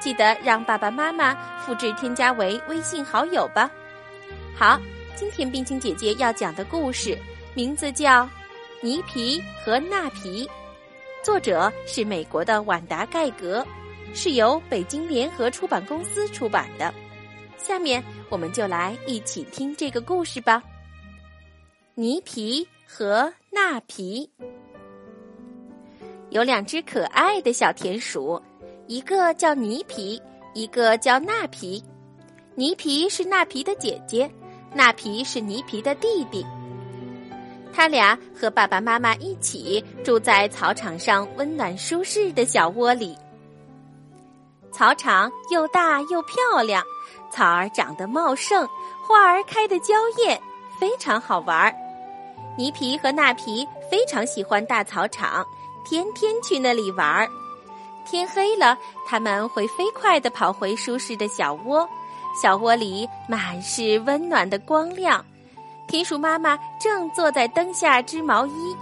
记得让爸爸妈妈复制添加为微信好友吧。好，今天冰清姐姐要讲的故事名字叫《泥皮和纳皮》，作者是美国的晚达盖格，是由北京联合出版公司出版的。下面我们就来一起听这个故事吧。泥皮和纳皮有两只可爱的小田鼠。一个叫泥皮，一个叫纳皮。泥皮是纳皮的姐姐，纳皮是泥皮的弟弟。他俩和爸爸妈妈一起住在草场上温暖舒适的小窝里。草场又大又漂亮，草儿长得茂盛，花儿开得娇艳，非常好玩儿。泥皮和纳皮非常喜欢大草场，天天去那里玩儿。天黑了，他们会飞快地跑回舒适的小窝，小窝里满是温暖的光亮。田鼠妈妈正坐在灯下织毛衣，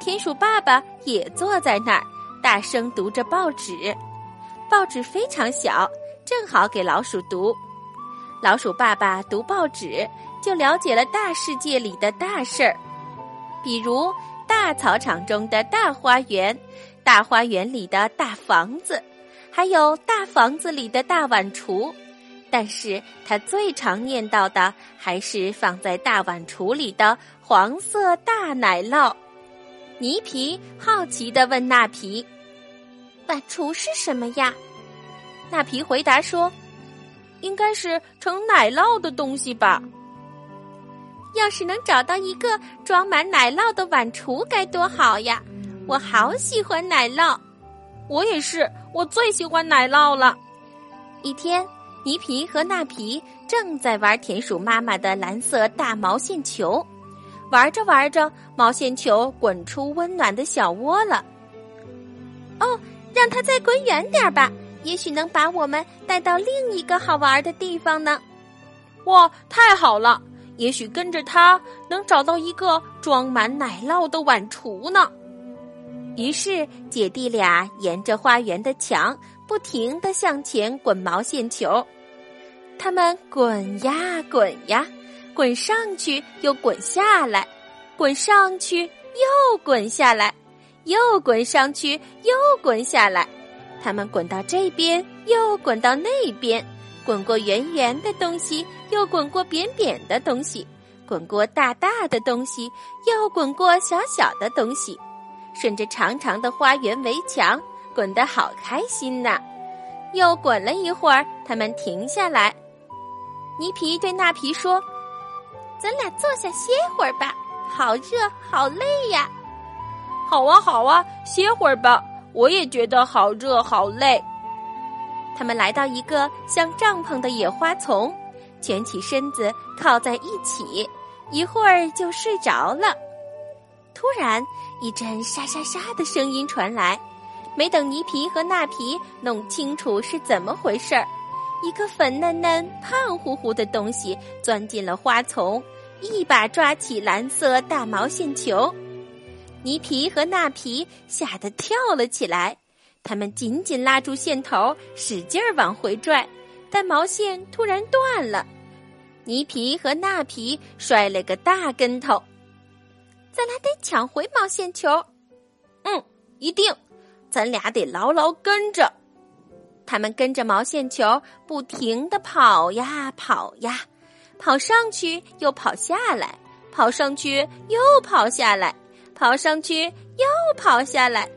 田鼠爸爸也坐在那儿，大声读着报纸。报纸非常小，正好给老鼠读。老鼠爸爸读报纸，就了解了大世界里的大事儿，比如大草场中的大花园。大花园里的大房子，还有大房子里的大碗橱，但是他最常念叨的还是放在大碗橱里的黄色大奶酪。泥皮好奇地问纳皮：“碗橱是什么呀？”纳皮回答说：“应该是盛奶酪的东西吧。要是能找到一个装满奶酪的碗橱，该多好呀！”我好喜欢奶酪，我也是，我最喜欢奶酪了。一天，泥皮和纳皮正在玩田鼠妈妈的蓝色大毛线球，玩着玩着，毛线球滚出温暖的小窝了。哦，让它再滚远点吧，也许能把我们带到另一个好玩的地方呢。哇，太好了！也许跟着它能找到一个装满奶酪的碗橱呢。于是，姐弟俩沿着花园的墙不停地向前滚毛线球。他们滚呀滚呀，滚上去又滚下来，滚上去又滚下来，又滚上去又滚下来。他们滚到这边，又滚到那边，滚过圆圆的东西，又滚过扁扁的东西，滚过大大的东西，又滚过小小的东西。顺着长长的花园围墙滚得好开心呐！又滚了一会儿，他们停下来。泥皮对纳皮说：“咱俩坐下歇会儿吧，好热，好累呀。”“好啊，好啊，歇会儿吧。我也觉得好热，好累。”他们来到一个像帐篷的野花丛，蜷起身子靠在一起，一会儿就睡着了。突然，一阵沙沙沙的声音传来。没等泥皮和纳皮弄清楚是怎么回事儿，一个粉嫩嫩、胖乎乎的东西钻进了花丛，一把抓起蓝色大毛线球。泥皮和纳皮吓得跳了起来，他们紧紧拉住线头，使劲儿往回拽，但毛线突然断了。泥皮和纳皮摔了个大跟头。咱俩得抢回毛线球，嗯，一定，咱俩得牢牢跟着。他们跟着毛线球不停的跑呀跑呀，跑上去又跑下来，跑上去又跑下来，跑上去又跑下来，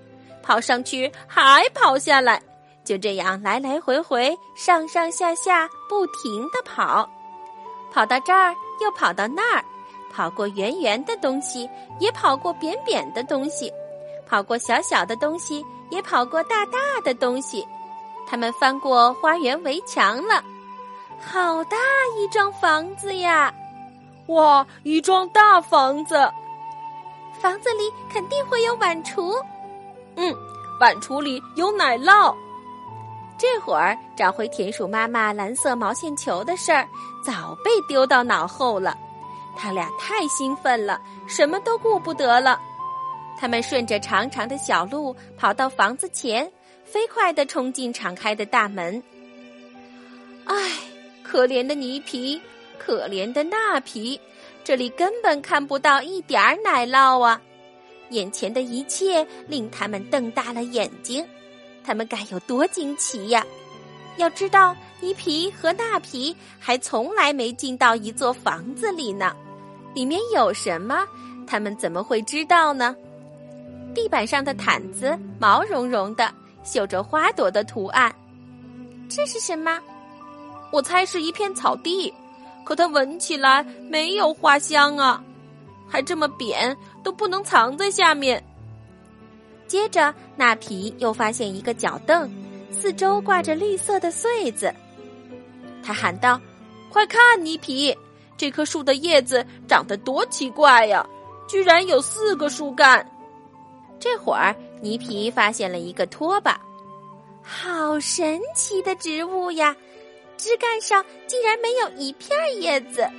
跑上去还跑下来，就这样来来回回，上上下下不停的跑，跑到这儿又跑到那儿。跑过圆圆的东西，也跑过扁扁的东西；跑过小小的东西，也跑过大大的东西。他们翻过花园围墙了，好大一幢房子呀！哇，一幢大房子，房子里肯定会有碗橱。嗯，碗橱里有奶酪。这会儿找回田鼠妈妈蓝色毛线球的事儿早被丢到脑后了，他俩太兴奋了，什么都顾不得了。他们顺着长长的小路跑到房子前，飞快地冲进敞开的大门。唉，可怜的泥皮，可怜的那皮，这里根本看不到一点儿奶酪啊！眼前的一切令他们瞪大了眼睛。他们该有多惊奇呀！要知道，泥皮和那皮还从来没进到一座房子里呢。里面有什么？他们怎么会知道呢？地板上的毯子毛茸茸的，绣着花朵的图案。这是什么？我猜是一片草地，可它闻起来没有花香啊！还这么扁，都不能藏在下面。接着，那皮又发现一个脚凳，四周挂着绿色的穗子。他喊道：“快看，泥皮，这棵树的叶子长得多奇怪呀！居然有四个树干。”这会儿，泥皮发现了一个拖把，好神奇的植物呀！枝干上竟然没有一片叶子，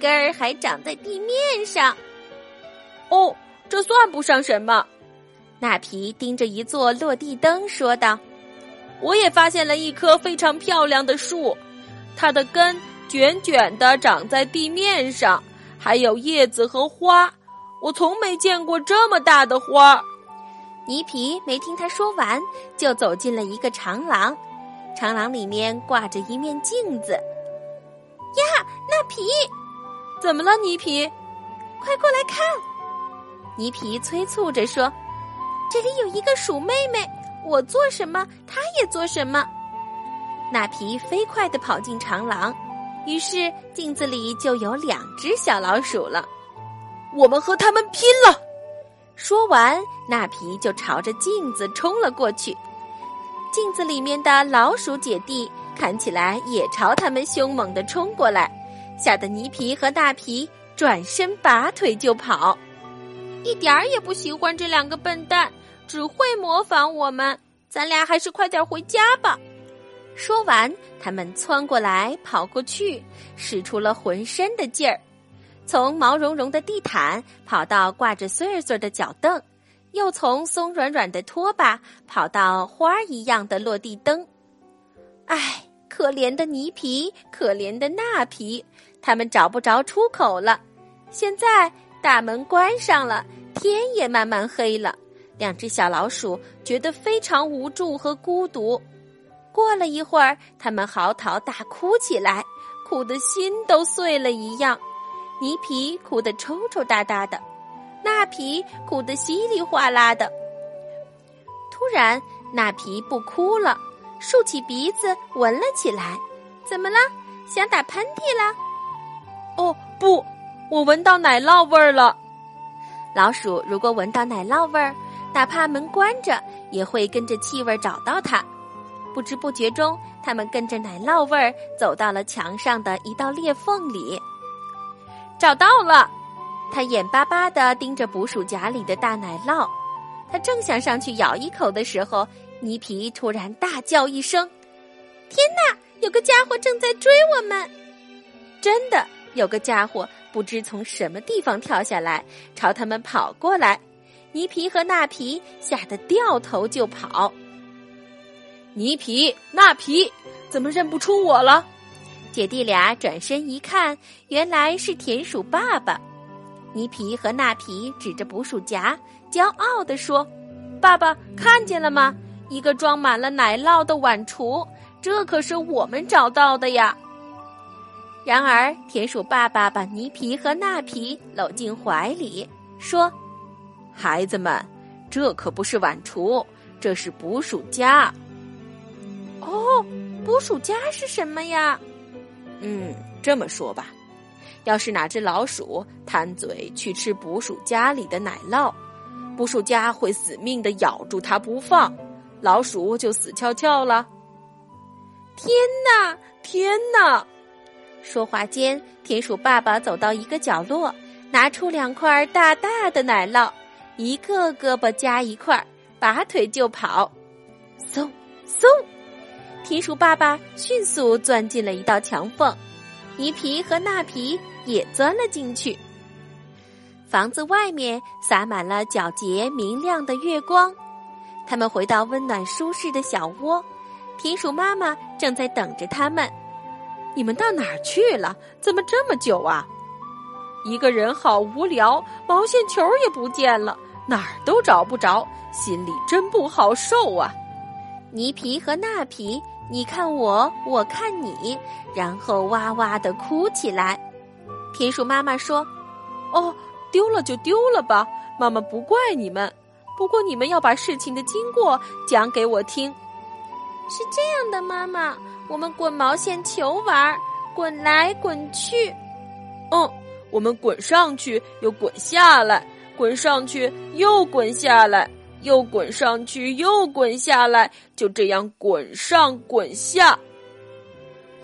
根儿还长在地面上。哦，这算不上什么。那皮盯着一座落地灯说道：“我也发现了一棵非常漂亮的树，它的根卷卷的长在地面上，还有叶子和花。我从没见过这么大的花。”泥皮没听他说完，就走进了一个长廊，长廊里面挂着一面镜子。呀，那皮，怎么了？泥皮，快过来看！泥皮催促着说。这里有一个鼠妹妹，我做什么，她也做什么。那皮飞快的跑进长廊，于是镜子里就有两只小老鼠了。我们和他们拼了！说完，那皮就朝着镜子冲了过去。镜子里面的老鼠姐弟看起来也朝他们凶猛地冲过来，吓得泥皮和大皮转身拔腿就跑，一点儿也不喜欢这两个笨蛋。只会模仿我们，咱俩还是快点回家吧。说完，他们窜过来，跑过去，使出了浑身的劲儿，从毛茸茸的地毯跑到挂着穗穗的脚凳，又从松软软的拖把跑到花儿一样的落地灯。唉，可怜的泥皮，可怜的那皮，他们找不着出口了。现在大门关上了，天也慢慢黑了。两只小老鼠觉得非常无助和孤独。过了一会儿，他们嚎啕大哭起来，哭得心都碎了一样。泥皮哭得抽抽搭搭的，那皮哭得稀里哗啦的。突然，那皮不哭了，竖起鼻子闻了起来。怎么了？想打喷嚏了？哦，不，我闻到奶酪味儿了。老鼠如果闻到奶酪味儿，哪怕门关着，也会跟着气味找到它。不知不觉中，他们跟着奶酪味儿走到了墙上的一道裂缝里，找到了。他眼巴巴地盯着捕鼠夹里的大奶酪，他正想上去咬一口的时候，泥皮突然大叫一声：“天哪！有个家伙正在追我们！”真的，有个家伙不知从什么地方跳下来，朝他们跑过来。泥皮和纳皮吓得掉头就跑。泥皮、那皮怎么认不出我了？姐弟俩转身一看，原来是田鼠爸爸。泥皮和那皮指着捕鼠夹，骄傲地说：“爸爸看见了吗？一个装满了奶酪的碗橱，这可是我们找到的呀！”然而，田鼠爸爸把泥皮和那皮搂进怀里，说。孩子们，这可不是碗橱，这是捕鼠夹。哦，捕鼠夹是什么呀？嗯，这么说吧，要是哪只老鼠贪嘴去吃捕鼠夹里的奶酪，捕鼠夹会死命的咬住它不放，老鼠就死翘翘了。天哪，天哪！说话间，田鼠爸爸走到一个角落，拿出两块大大的奶酪，一个胳膊夹一块，拔腿就跑。嗖嗖，田鼠爸爸迅速钻进了一道墙缝，泥皮和纳皮也钻了进去。房子外面洒满了皎洁明亮的月光，他们回到温暖舒适的小窝，田鼠妈妈正在等着他们。你们到哪儿去了？怎么这么久啊？一个人好无聊，毛线球也不见了，哪儿都找不着，心里真不好受啊！泥皮和纳皮，你看我，我看你，然后哇哇的哭起来。田鼠妈妈说：“哦，丢了就丢了吧，妈妈不怪你们。不过你们要把事情的经过讲给我听。”是这样的，妈妈。我们滚毛线球玩，滚来滚去。嗯，我们滚上去又滚下来，滚上去又滚下来，又滚上去又滚下来，就这样滚上滚下。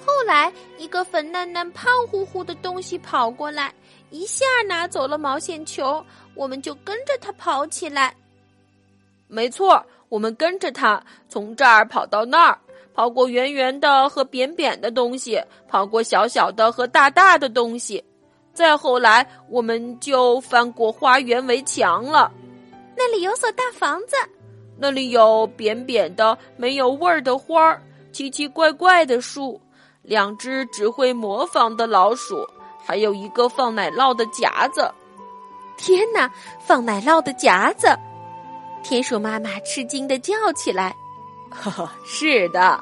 后来，一个粉嫩嫩、胖乎乎的东西跑过来，一下拿走了毛线球，我们就跟着它跑起来。没错，我们跟着它从这儿跑到那儿。跑过圆圆的和扁扁的东西，跑过小小的和大大的东西，再后来我们就翻过花园围墙了。那里有所大房子，那里有扁扁的没有味儿的花儿，奇奇怪怪的树，两只只会模仿的老鼠，还有一个放奶酪的夹子。天哪，放奶酪的夹子！田鼠妈妈吃惊的叫起来。呵呵，是的，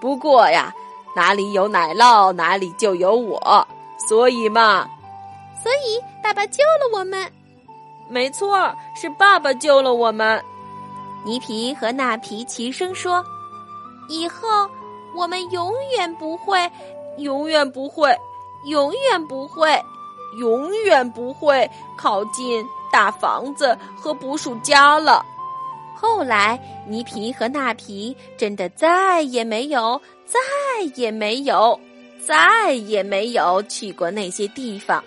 不过呀，哪里有奶酪，哪里就有我，所以嘛，所以爸爸救了我们。没错，是爸爸救了我们。泥皮和纳皮齐声说：“以后我们永远不会，永远不会，永远不会，永远不会靠近大房子和捕鼠夹了。”后来，泥皮和纳皮真的再也没有、再也没有、再也没有去过那些地方，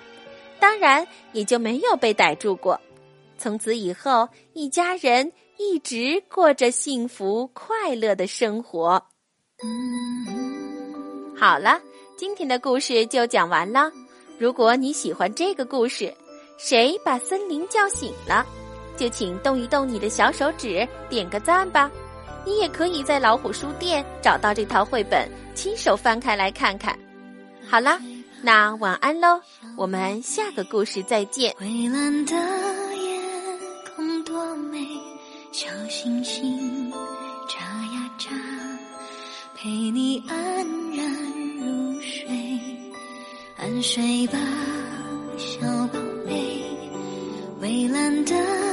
当然也就没有被逮住过。从此以后，一家人一直过着幸福快乐的生活。好了，今天的故事就讲完了。如果你喜欢这个故事，谁把森林叫醒了？就请动一动你的小手指，点个赞吧。你也可以在老虎书店找到这套绘本，亲手翻开来看看。好啦，那晚安喽，我们下个故事再见。蔚蓝的，小星星眨呀眨，陪你安然入睡，安睡吧，小宝贝。蔚蓝的。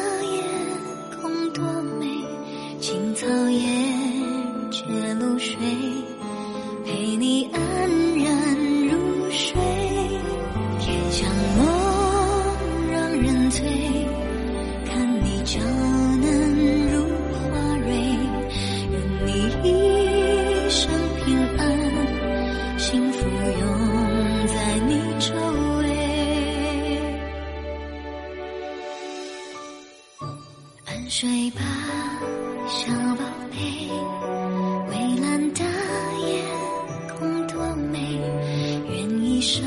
睡吧。小宝贝，蔚蓝的夜空多美，愿一生